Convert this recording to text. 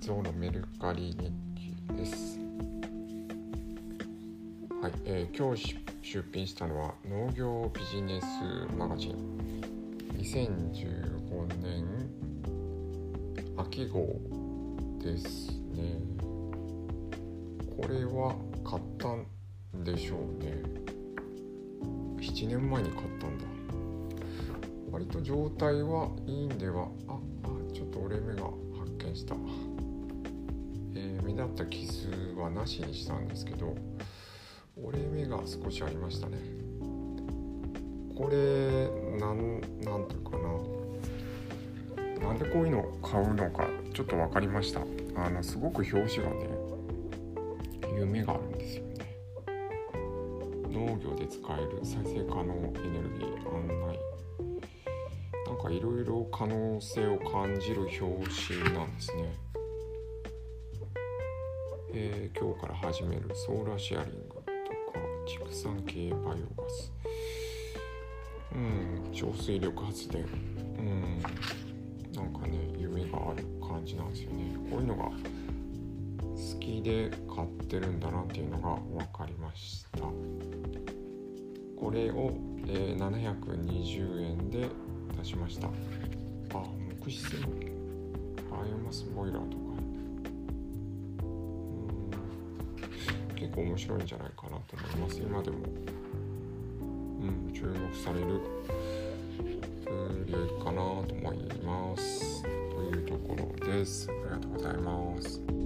像のメルカリ日記です。はい、えー今日出品したのは農業ビジネスマガジン2015年秋号ですね。これは買ったんでしょうね。7年前に買ったんだ。割と状態はいいんではああちょっと折れ目が発見した、えー目立った傷はなしにしたんですけど折れ目が少しありましたね。これなんなんていうかな。なんでこういうのを買うのかちょっと分かりました。あのすごく表紙がね夢があるんですよね。農業で使える再生可能エネルギー案内。かいろいろ可能性を感じる表紙なんですね。えー今日から始めるソーラーシェアリングとか畜産系バイオガス。うん調水力発電。うんなんかね夢がある感じなんですよね。こういうのが好きで買ってるんだなっていうのが分かりました。これを、えー720円で出しました。あ木質のバイオマスボイラーとか。結構面白いんじゃないかなと思います。今でも。うん注目される。領域かなと思います。というところです。ありがとうございます。